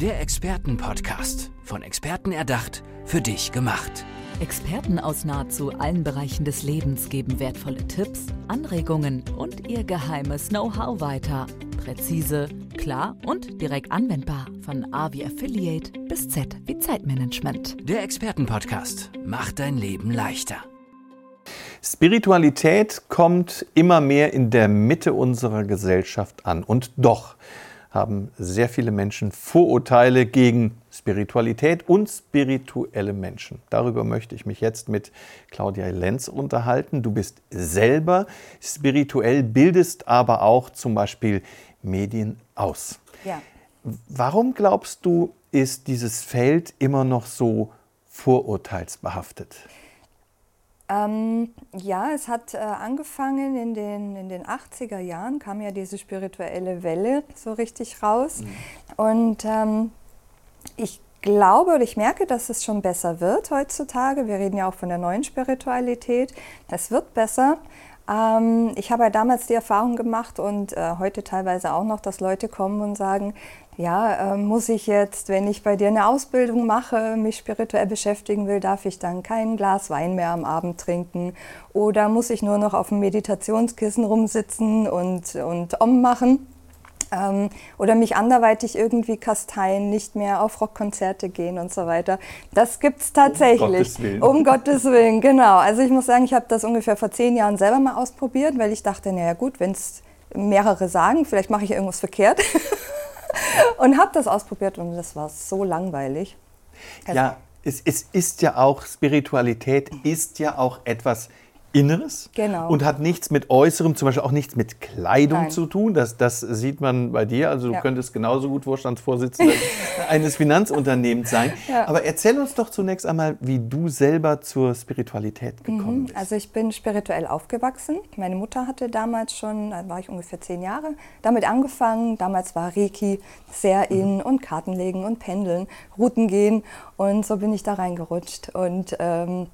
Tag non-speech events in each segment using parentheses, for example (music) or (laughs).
Der Expertenpodcast. Von Experten erdacht, für dich gemacht. Experten aus nahezu allen Bereichen des Lebens geben wertvolle Tipps, Anregungen und ihr geheimes Know-how weiter. Präzise, klar und direkt anwendbar. Von A wie Affiliate bis Z wie Zeitmanagement. Der Expertenpodcast macht dein Leben leichter. Spiritualität kommt immer mehr in der Mitte unserer Gesellschaft an. Und doch haben sehr viele Menschen Vorurteile gegen Spiritualität und spirituelle Menschen. Darüber möchte ich mich jetzt mit Claudia Lenz unterhalten. Du bist selber spirituell, bildest aber auch zum Beispiel Medien aus. Ja. Warum glaubst du, ist dieses Feld immer noch so vorurteilsbehaftet? Ähm, ja, es hat äh, angefangen in den, in den 80er Jahren, kam ja diese spirituelle Welle so richtig raus. Mhm. Und ähm, ich glaube oder ich merke, dass es schon besser wird heutzutage. Wir reden ja auch von der neuen Spiritualität. Es wird besser. Ähm, ich habe ja damals die Erfahrung gemacht und äh, heute teilweise auch noch, dass Leute kommen und sagen, ja, äh, muss ich jetzt, wenn ich bei dir eine Ausbildung mache, mich spirituell beschäftigen will, darf ich dann kein Glas Wein mehr am Abend trinken? Oder muss ich nur noch auf dem Meditationskissen rumsitzen und, und Om machen? Ähm, oder mich anderweitig irgendwie kasteien, nicht mehr auf Rockkonzerte gehen und so weiter. Das gibt es tatsächlich. Um Gottes Willen. Um Gottes Willen, genau. Also ich muss sagen, ich habe das ungefähr vor zehn Jahren selber mal ausprobiert, weil ich dachte, naja gut, wenn es mehrere sagen, vielleicht mache ich irgendwas verkehrt. (laughs) und habe das ausprobiert und das war so langweilig. ja, es, es ist ja auch, Spiritualität ist ja auch etwas Inneres Genau. und hat nichts mit Äußerem, zum Beispiel auch nichts mit Kleidung Nein. zu tun. Das, das sieht man bei dir. Also du Ja. könntest genauso gut Vorstandsvorsitzender (laughs) eines Finanzunternehmens sein. Ja. Aber erzähl uns doch zunächst einmal, wie du selber zur Spiritualität gekommen bist. Also ich bin spirituell aufgewachsen. Meine Mutter hatte damals schon, da war ich ungefähr zehn Jahre, damit angefangen. Damals war Reiki sehr in und Kartenlegen und Pendeln, Routen gehen und so bin ich da reingerutscht. Und ähm,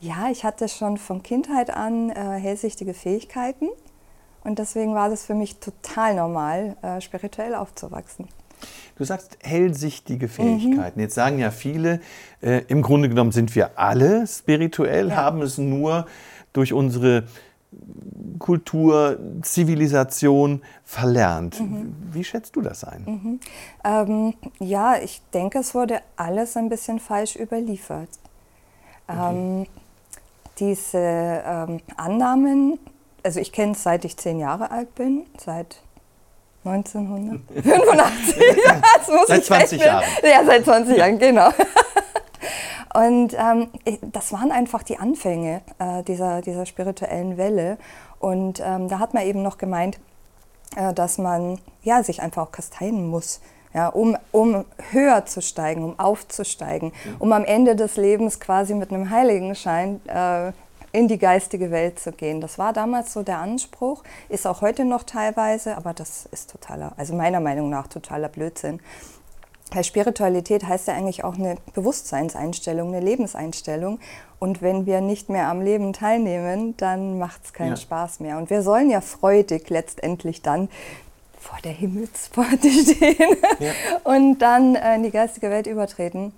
ja, ich hatte schon von Kindheit an äh, hellsichtige Fähigkeiten und deswegen war das für mich total normal, äh, spirituell aufzuwachsen. Du sagst hellsichtige Fähigkeiten. Jetzt sagen ja viele, äh, im Grunde genommen sind wir alle spirituell, Ja. haben es nur durch unsere Kultur, Zivilisation verlernt. Wie schätzt du das ein? Ähm, ja, ich denke, es wurde alles ein bisschen falsch überliefert. Ähm, diese ähm, Annahmen, also ich kenne es seit ich zehn Jahre alt bin, seit 1985. (laughs) ja, das muss Seit ich 20 rechnen. Jahren. Ja, seit 20 Jahren, genau. (laughs) Und ähm, das waren einfach die Anfänge äh, dieser, dieser spirituellen Welle. Und ähm, da hat man eben noch gemeint, äh, dass man ja, sich einfach auch kasteien muss, ja, um, um höher zu steigen, um aufzusteigen, um am Ende des Lebens quasi mit einem Heiligenschein äh, in die geistige Welt zu gehen. Das war damals so der Anspruch, ist auch heute noch teilweise, aber das ist totaler, also meiner Meinung nach totaler Blödsinn. Weil Spiritualität heißt ja eigentlich auch eine Bewusstseinseinstellung, eine Lebenseinstellung. Und wenn wir nicht mehr am Leben teilnehmen, dann macht es keinen Ja. Spaß mehr. Und wir sollen ja freudig letztendlich dann vor der Himmelspforte (laughs) stehen Ja. und dann äh, in die geistige Welt übertreten.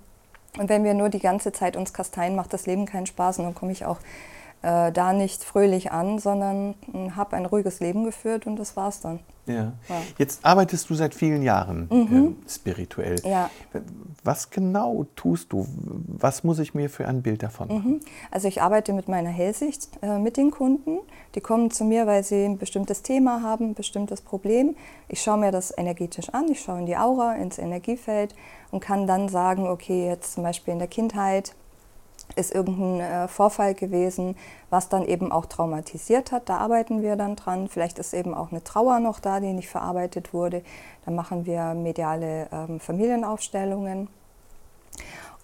Und wenn wir nur die ganze Zeit uns kasteien, macht das Leben keinen Spaß und dann komme ich auch äh, da nicht fröhlich an, sondern habe ein ruhiges Leben geführt und das war's dann. Ja. Ja. Jetzt arbeitest du seit vielen Jahren ähm, spirituell. Ja. Was genau tust du? Was muss ich mir für ein Bild davon machen? Also ich arbeite mit meiner Hellsicht äh, mit den Kunden. Die kommen zu mir, weil sie ein bestimmtes Thema haben, ein bestimmtes Problem. Ich schaue mir das energetisch an, ich schaue in die Aura, ins Energiefeld und kann dann sagen, okay, jetzt zum Beispiel in der Kindheit ist irgendein äh, Vorfall gewesen, was dann eben auch traumatisiert hat. Da arbeiten wir dann dran. Vielleicht ist eben auch eine Trauer noch da, die nicht verarbeitet wurde. Dann machen wir mediale ähm, Familienaufstellungen.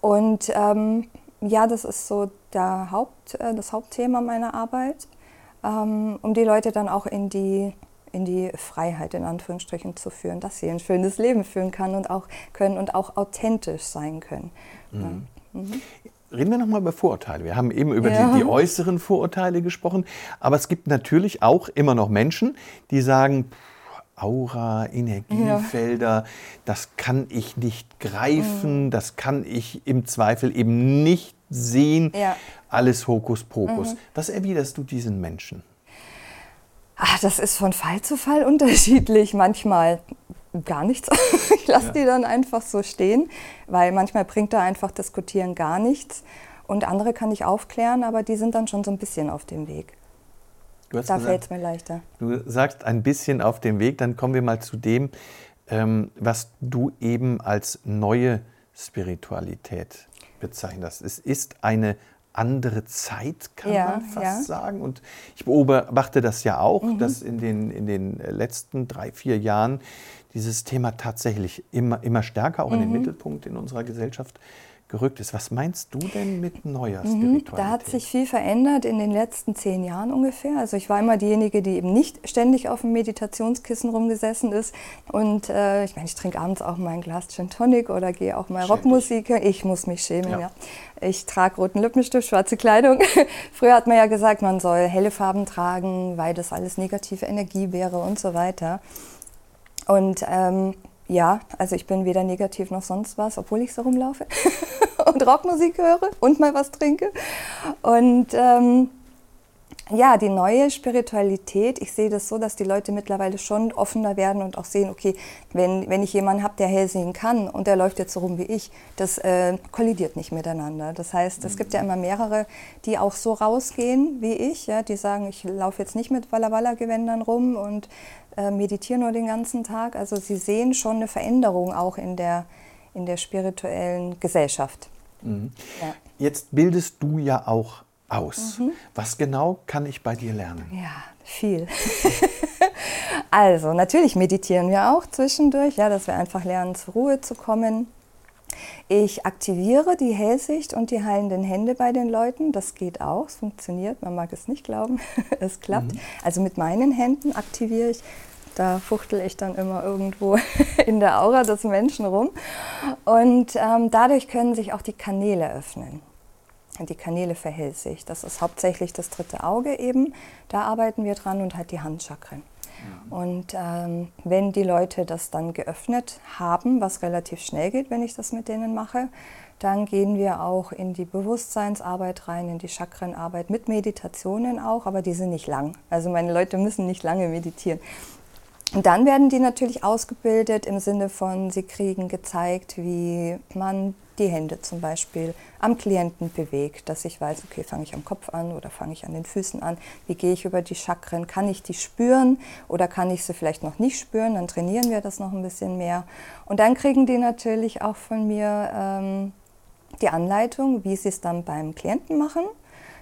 Und ähm, ja, das ist so der Haupt, äh, das Hauptthema meiner Arbeit, ähm, um die Leute dann auch in die, in die Freiheit in Anführungsstrichen zu führen, dass sie ein schönes Leben führen kann und auch können und auch authentisch sein können. Reden wir nochmal über Vorurteile. Wir haben eben über Ja. die, die äußeren Vorurteile gesprochen, aber es gibt natürlich auch immer noch Menschen, die sagen, "Pff, Aura, Energiefelder, ja. das kann ich nicht greifen, mhm. das kann ich im Zweifel eben nicht sehen. Ja. Alles Hokuspokus. Mhm. Was erwiderst du diesen Menschen? Ach, das ist von Fall zu Fall (laughs) unterschiedlich. Manchmal gar nichts. (laughs) ich lasse ja. die dann einfach so stehen, weil manchmal bringt da einfach Diskutieren gar nichts. Und andere kann ich aufklären, aber die sind dann schon so ein bisschen auf dem Weg. da fällt es mir leichter. Du sagst ein bisschen auf dem Weg, dann kommen wir mal zu dem, ähm, was du eben als neue Spiritualität bezeichnest. Es ist eine andere Zeit, kann ja, man fast ja. sagen. Und ich beobachte das ja auch, mhm. dass in den, in den letzten drei, vier Jahren dieses Thema tatsächlich immer, immer stärker auch mhm. in den mhm. Mittelpunkt in unserer Gesellschaft gerückt ist. Was meinst du denn mit neuer mhm, Spiritualität? Da hat sich viel verändert in den letzten zehn Jahren ungefähr. Also ich war immer diejenige, die eben nicht ständig auf dem Meditationskissen rumgesessen ist. Und äh, ich meine, ich trinke abends auch mal ein Glas Gin Tonic oder gehe auch mal Schäm Rockmusik. Ich muss mich schämen, ja. ja. Ich trage roten Lippenstift, schwarze Kleidung. (laughs) Früher hat man ja gesagt, man soll helle Farben tragen, weil das alles negative Energie wäre und so weiter. Und ähm, ja, also ich bin weder negativ noch sonst was, obwohl ich so rumlaufe (laughs) und Rockmusik höre und mal was trinke. Und ähm, ja, die neue Spiritualität, ich sehe das so, dass die Leute mittlerweile schon offener werden und auch sehen, okay, wenn, wenn ich jemanden habe, der hell sehen kann und der läuft jetzt so rum wie ich, das äh, kollidiert nicht miteinander. Das heißt, es gibt ja immer mehrere, die auch so rausgehen wie ich, ja, die sagen, ich laufe jetzt nicht mit Walla Walla Gewändern rum und äh, meditiere nur den ganzen Tag. Also sie sehen schon eine Veränderung auch in der, in der spirituellen Gesellschaft. Mhm. Ja. Jetzt bildest du ja auch aus. Mhm. Was genau kann ich bei dir lernen? Ja, viel. (laughs) also, natürlich meditieren wir auch zwischendurch, ja, dass wir einfach lernen, zur Ruhe zu kommen. Ich aktiviere die Hellsicht und die heilenden Hände bei den Leuten. Das geht auch, es funktioniert. Man mag es nicht glauben, (laughs) es klappt. Mhm. Also mit meinen Händen aktiviere ich. Da fuchtel ich dann immer irgendwo (laughs) in der Aura des Menschen rum. Und ähm, dadurch können sich auch die Kanäle öffnen die Kanäle verhält sich. Das ist hauptsächlich das dritte Auge eben. Da arbeiten wir dran und halt die Handchakren. Mhm. Und ähm, wenn die Leute das dann geöffnet haben, was relativ schnell geht, wenn ich das mit denen mache, dann gehen wir auch in die Bewusstseinsarbeit rein, in die Chakrenarbeit mit Meditationen auch, aber die sind nicht lang. Also meine Leute müssen nicht lange meditieren. Und dann werden die natürlich ausgebildet im Sinne von, sie kriegen gezeigt, wie man die Hände zum Beispiel am Klienten bewegt, dass ich weiß, okay, fange ich am Kopf an oder fange ich an den Füßen an, wie gehe ich über die Chakren, kann ich die spüren oder kann ich sie vielleicht noch nicht spüren, dann trainieren wir das noch ein bisschen mehr. Und dann kriegen die natürlich auch von mir ähm, die Anleitung, wie sie es dann beim Klienten machen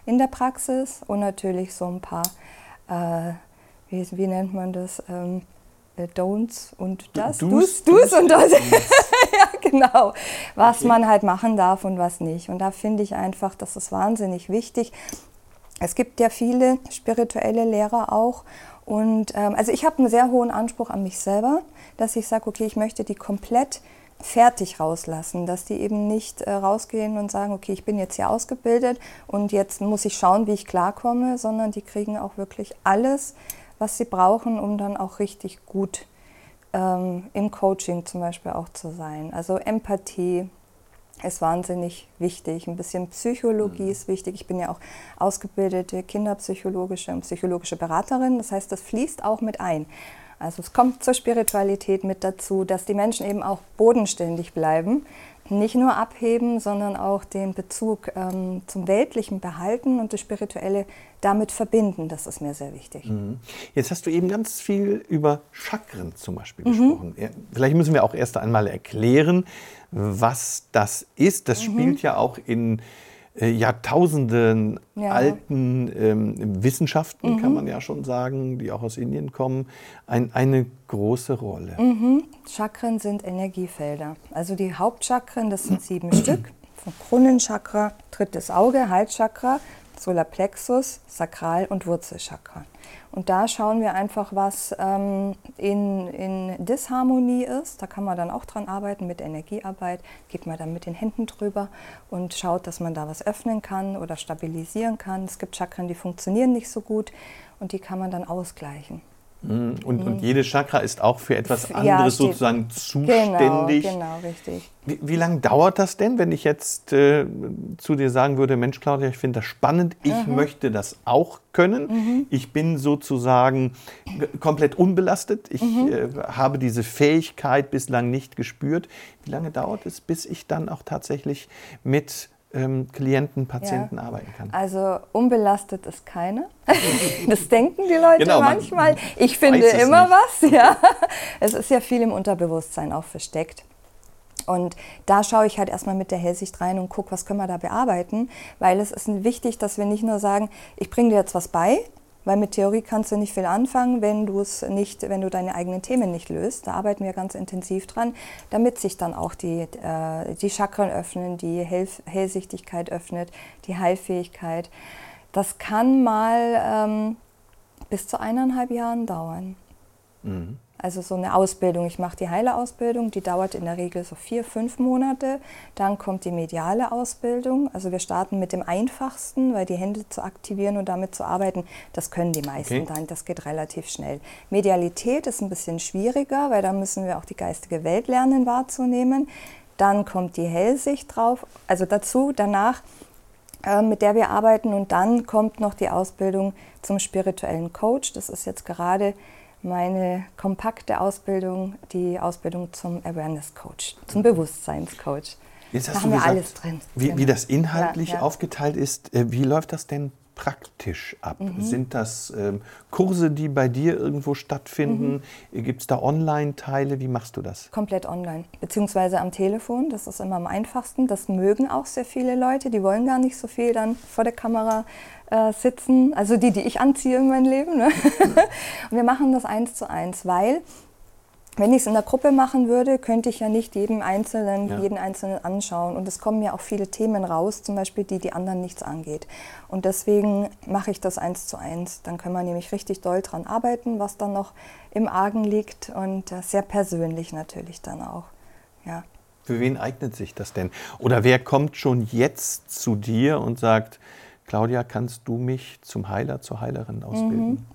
in der Praxis und natürlich so ein paar, äh, wie, wie, nennt man das, ähm, äh, Don'ts und das, Do's, Do's, und das. (laughs) genau. Was okay. man halt machen darf und was nicht. Und da finde ich einfach, das ist wahnsinnig wichtig. Es gibt ja viele spirituelle Lehrer auch. Und ähm, also ich habe einen sehr hohen Anspruch an mich selber, dass ich sage, okay, ich möchte die komplett fertig rauslassen, dass die eben nicht äh, rausgehen und sagen, okay, ich bin jetzt hier ausgebildet und jetzt muss ich schauen, wie ich klarkomme, sondern die kriegen auch wirklich alles was sie brauchen, um dann auch richtig gut ähm, im Coaching zum Beispiel auch zu sein. Also Empathie ist wahnsinnig wichtig. Ein bisschen Psychologie mhm. ist wichtig. Ich bin ja auch ausgebildete kinderpsychologische und psychologische Beraterin. Das heißt, das fließt auch mit ein. Also es kommt zur Spiritualität mit dazu, dass die Menschen eben auch bodenständig bleiben nicht nur abheben, sondern auch den Bezug ähm, zum Weltlichen behalten und das Spirituelle damit verbinden. Das ist mir sehr wichtig. Mhm. Jetzt hast du eben ganz viel über Chakren zum Beispiel mhm. gesprochen. Vielleicht müssen wir auch erst einmal erklären, was das ist. Das mhm. spielt ja auch in äh, Jahrtausenden ja. alten ähm, Wissenschaften, mhm. kann man ja schon sagen, die auch aus Indien kommen, ein, eine große Rolle. Mhm. Chakren sind Energiefelder. Also die Hauptchakren, das sind sieben Stück. Vom Kronenchakra, drittes Auge, Halschakra, Solarplexus, Sakral- und Wurzelchakra. Und da schauen wir einfach, was ähm, in, in Disharmonie ist. Da kann man dann auch dran arbeiten mit Energiearbeit. Geht man dann mit den Händen drüber und schaut, dass man da was öffnen kann oder stabilisieren kann. Es gibt Chakren, die funktionieren nicht so gut und die kann man dann ausgleichen. Mhm. Und, und jede Chakra ist auch für etwas Ja, anderes steht- sozusagen Genau, zuständig. genau, richtig. Wie, wie lange dauert das denn, wenn ich jetzt äh, zu dir sagen würde, Mensch Claudia, ich finde das spannend, ich Mhm. möchte das auch können. Ich bin sozusagen komplett unbelastet. Ich Mhm. äh, habe diese Fähigkeit bislang nicht gespürt. Wie lange dauert es, bis ich dann auch tatsächlich mit ähm, Klienten, Patienten arbeiten kann? Also unbelastet ist keiner. (laughs) Das denken die Leute Genau, man manchmal. Ich finde immer nicht. was, (laughs) ja. Es ist ja viel im Unterbewusstsein auch versteckt. Und da schaue ich halt erstmal mit der Hellsicht rein und gucke, was können wir da bearbeiten, weil es ist wichtig, dass wir nicht nur sagen, ich bringe dir jetzt was bei, weil mit Theorie kannst du nicht viel anfangen, wenn du es nicht, wenn du deine eigenen Themen nicht löst. Da arbeiten wir ganz intensiv dran, damit sich dann auch die, äh, die Chakren öffnen, die Hell Hellsichtigkeit öffnet, die Heilfähigkeit. Das kann mal ähm, bis zu eineinhalb Jahren dauern. Also so eine Ausbildung. Ich mache die Heilerausbildung, die dauert in der Regel so vier, fünf Monate. Dann kommt die mediale Ausbildung. Also wir starten mit dem einfachsten, weil die Hände zu aktivieren und damit zu arbeiten, das können die meisten Okay. dann. Das geht relativ schnell. Medialität ist ein bisschen schwieriger, weil da müssen wir auch die geistige Welt lernen wahrzunehmen. Dann kommt die Hellsicht drauf, also dazu, danach äh, mit der wir arbeiten. Und dann kommt noch die Ausbildung zum spirituellen Coach. Das ist jetzt gerade meine kompakte Ausbildung, die Ausbildung zum Awareness Coach, zum Bewusstseinscoach. Jetzt Da hast haben du wir gesagt, alles drin. Wie, wie Genau. das inhaltlich Ja, ja. aufgeteilt ist, äh, wie läuft das denn praktisch ab? Mhm. Sind das ähm, Kurse, die bei dir irgendwo stattfinden? Mhm. Gibt es da Online-Teile? Wie machst du das? Komplett online, beziehungsweise am Telefon. Das ist immer am einfachsten. Das mögen auch sehr viele Leute. Die wollen gar nicht so viel dann vor der Kamera äh, sitzen. Also die, die ich anziehe in mein Leben. Ne? (laughs) Und wir machen das eins zu eins, weil wenn ich es in der Gruppe machen würde, könnte ich ja nicht jedem Einzelnen, Ja. jeden Einzelnen anschauen. Und es kommen ja auch viele Themen raus, zum Beispiel die die anderen nichts angeht. Und deswegen mache ich das eins zu eins. Dann können wir nämlich richtig doll dran arbeiten, was dann noch im Argen liegt und äh, sehr persönlich natürlich dann auch. Ja. Für wen eignet sich das denn? Oder wer kommt schon jetzt zu dir und sagt, Claudia, kannst du mich zum Heiler, zur Heilerin ausbilden? Ähm,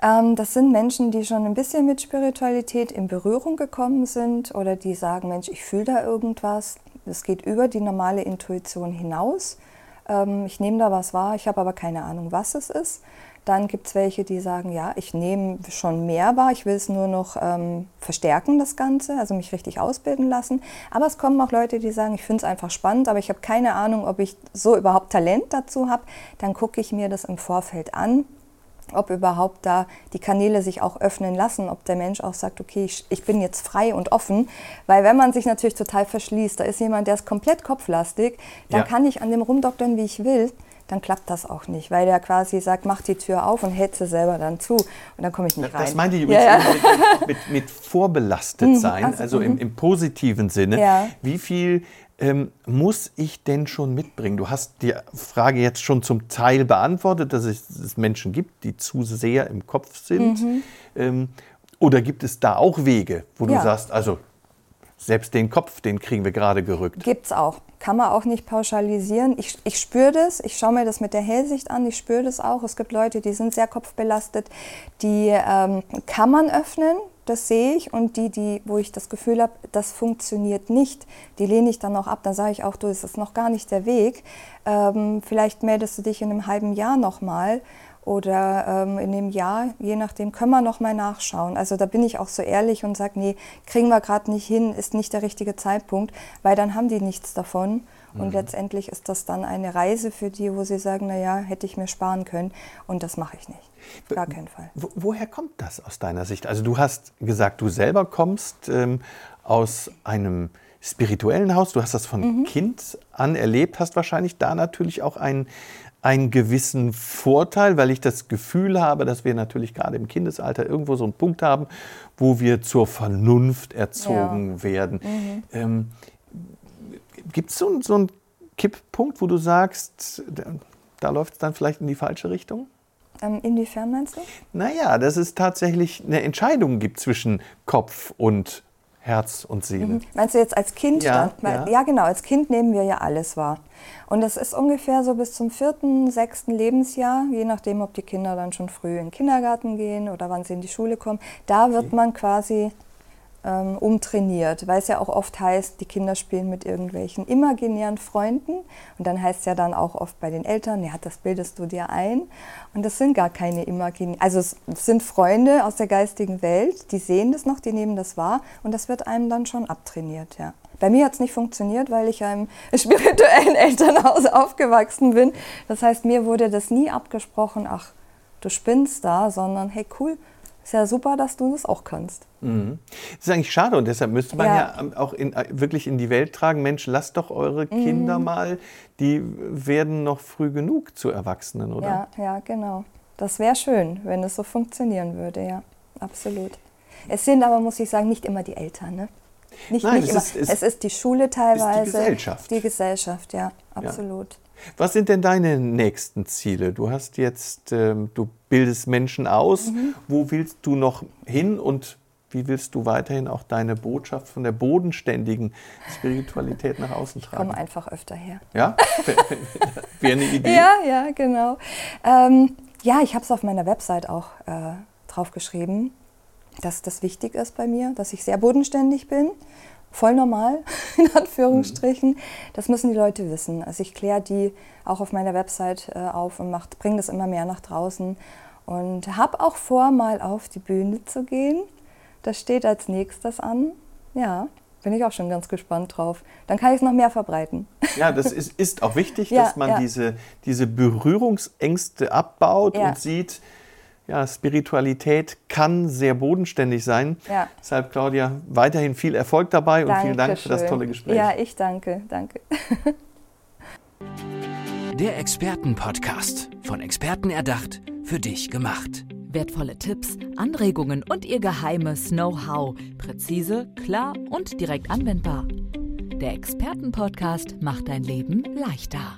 das sind Menschen, die schon ein bisschen mit Spiritualität in Berührung gekommen sind oder die sagen, Mensch, ich fühle da irgendwas. Das geht über die normale Intuition hinaus. Ähm, ich nehme da was wahr, ich habe aber keine Ahnung, was es ist. Dann gibt es welche, die sagen, ja, ich nehme schon mehr wahr, ich will es nur noch ähm, verstärken, das Ganze, also mich richtig ausbilden lassen. Aber es kommen auch Leute, die sagen, ich finde es einfach spannend, aber ich habe keine Ahnung, ob ich so überhaupt Talent dazu habe. Dann gucke ich mir das im Vorfeld an ob überhaupt da die Kanäle sich auch öffnen lassen, ob der Mensch auch sagt, okay, ich, ich bin jetzt frei und offen. Weil wenn man sich natürlich total verschließt, da ist jemand, der ist komplett kopflastig, dann Ja. kann ich an dem rumdoktern, wie ich will, dann klappt das auch nicht, weil der quasi sagt, mach die Tür auf und hält sie selber dann zu und dann komme ich nicht rein. Das meinte ich übrigens Ja, ja. mit, mit, mit (laughs) vorbelastet sein, also, also im, im positiven Sinne. Ja. Wie viel ähm, muss ich denn schon mitbringen? Du hast die Frage jetzt schon zum Teil beantwortet, dass es, Menschen gibt, die zu sehr im Kopf sind. Mhm. Ähm, oder gibt es da auch Wege, wo du Ja. sagst, also selbst den Kopf, den kriegen wir gerade gerückt? Gibt es auch. Kann man auch nicht pauschalisieren. Ich, ich spüre das, ich schaue mir das mit der Hellsicht an, ich spüre das auch. Es gibt Leute, die sind sehr kopfbelastet, die ähm, kann man öffnen, das sehe ich. Und die, die, wo ich das Gefühl habe, das funktioniert nicht, die lehne ich dann auch ab. Dann sage ich auch, du, ist noch gar nicht der Weg. Ähm, vielleicht meldest du dich in einem halben Jahr nochmal oder ähm, in dem Jahr, je nachdem, können wir noch mal nachschauen. Also da bin ich auch so ehrlich und sage, nee, kriegen wir gerade nicht hin, ist nicht der richtige Zeitpunkt, weil dann haben die nichts davon. Und letztendlich ist das dann eine Reise für die, wo sie sagen, na ja, hätte ich mir sparen können. Und das mache ich nicht. Gar keinen Fall. Wo, woher kommt das aus deiner Sicht? Also du hast gesagt, du selber kommst ähm, aus einem spirituellen Haus, du hast das von Kind an erlebt, hast wahrscheinlich da natürlich auch einen, einen gewissen Vorteil, weil ich das Gefühl habe, dass wir natürlich gerade im Kindesalter irgendwo so einen Punkt haben, wo wir zur Vernunft erzogen werden. Ähm, Gibt es so, so einen Kipppunkt, wo du sagst, da, da läuft es dann vielleicht in die falsche Richtung? Ähm, inwiefern meinst du? Naja, dass es tatsächlich eine Entscheidung gibt zwischen Kopf und Herz und Seele. Mhm. Meinst du jetzt als Kind? Ja, ja. ja, genau. Als Kind nehmen wir ja alles wahr. Und das ist ungefähr so bis zum vierten, sechsten Lebensjahr, je nachdem, ob die Kinder dann schon früh in den Kindergarten gehen oder wann sie in die Schule kommen. Da wird man quasi ähm, umtrainiert, weil es ja auch oft heißt, die Kinder spielen mit irgendwelchen imaginären Freunden und dann heißt es ja dann auch oft bei den Eltern, ja, das bildest du dir ein und das sind gar keine imaginären, also es sind Freunde aus der geistigen Welt, die sehen das noch, die nehmen das wahr und das wird einem dann schon abtrainiert, ja. Bei mir hat es nicht funktioniert, weil ich ja im (laughs) spirituellen Elternhaus aufgewachsen bin. Das heißt, mir wurde das nie abgesprochen, ach, du spinnst da, sondern hey, cool, ist ja super, dass du das auch kannst. Mhm. Das ist eigentlich schade und deshalb müsste man ja, ja auch in, äh, wirklich in die Welt tragen, Mensch, lasst doch eure mhm. Kinder mhm. mal, die werden noch früh genug zu Erwachsenen, oder? Ja, ja, genau. Das wäre schön, wenn es so funktionieren würde, ja, absolut. Es sind aber, muss ich sagen, nicht immer die Eltern, ne? Nicht, Nein, nicht es, immer. Ist, es, es, ist die Schule teilweise. Ist die Gesellschaft. Die Gesellschaft, ja, absolut. Ja. Was sind denn deine nächsten Ziele? Du hast jetzt, ähm, du bildest Menschen aus. Mhm. Wo willst du noch hin und wie willst du weiterhin auch deine Botschaft von der bodenständigen Spiritualität nach außen tragen? Ich komme einfach öfter her. Ja? (laughs) Wäre eine Idee? Ja, ja, genau. Ähm, ja, ich habe es auf meiner Website auch äh, drauf geschrieben, dass das wichtig ist bei mir, dass ich sehr bodenständig bin voll normal, (laughs) in Anführungsstrichen. Mhm. Das müssen die Leute wissen. Also ich kläre die auch auf meiner Website äh, auf und bringe das immer mehr nach draußen. Und habe auch vor, mal auf die Bühne zu gehen. Das steht als nächstes an. Ja, bin ich auch schon ganz gespannt drauf. Dann kann ich es noch mehr verbreiten. (laughs) Ja, das ist, ist auch wichtig, ja, dass man ja. diese, diese Berührungsängste abbaut ja. und sieht, ja, Spiritualität kann sehr bodenständig sein. Ja. Deshalb, Claudia, weiterhin viel Erfolg dabei und Dankeschön. vielen Dank für das tolle Gespräch. Ja, ich danke. Danke. (laughs) Der Expertenpodcast. Von Experten erdacht, für dich gemacht. Wertvolle Tipps, Anregungen und ihr geheimes Know-how. Präzise, klar und direkt anwendbar. Der Expertenpodcast macht dein Leben leichter.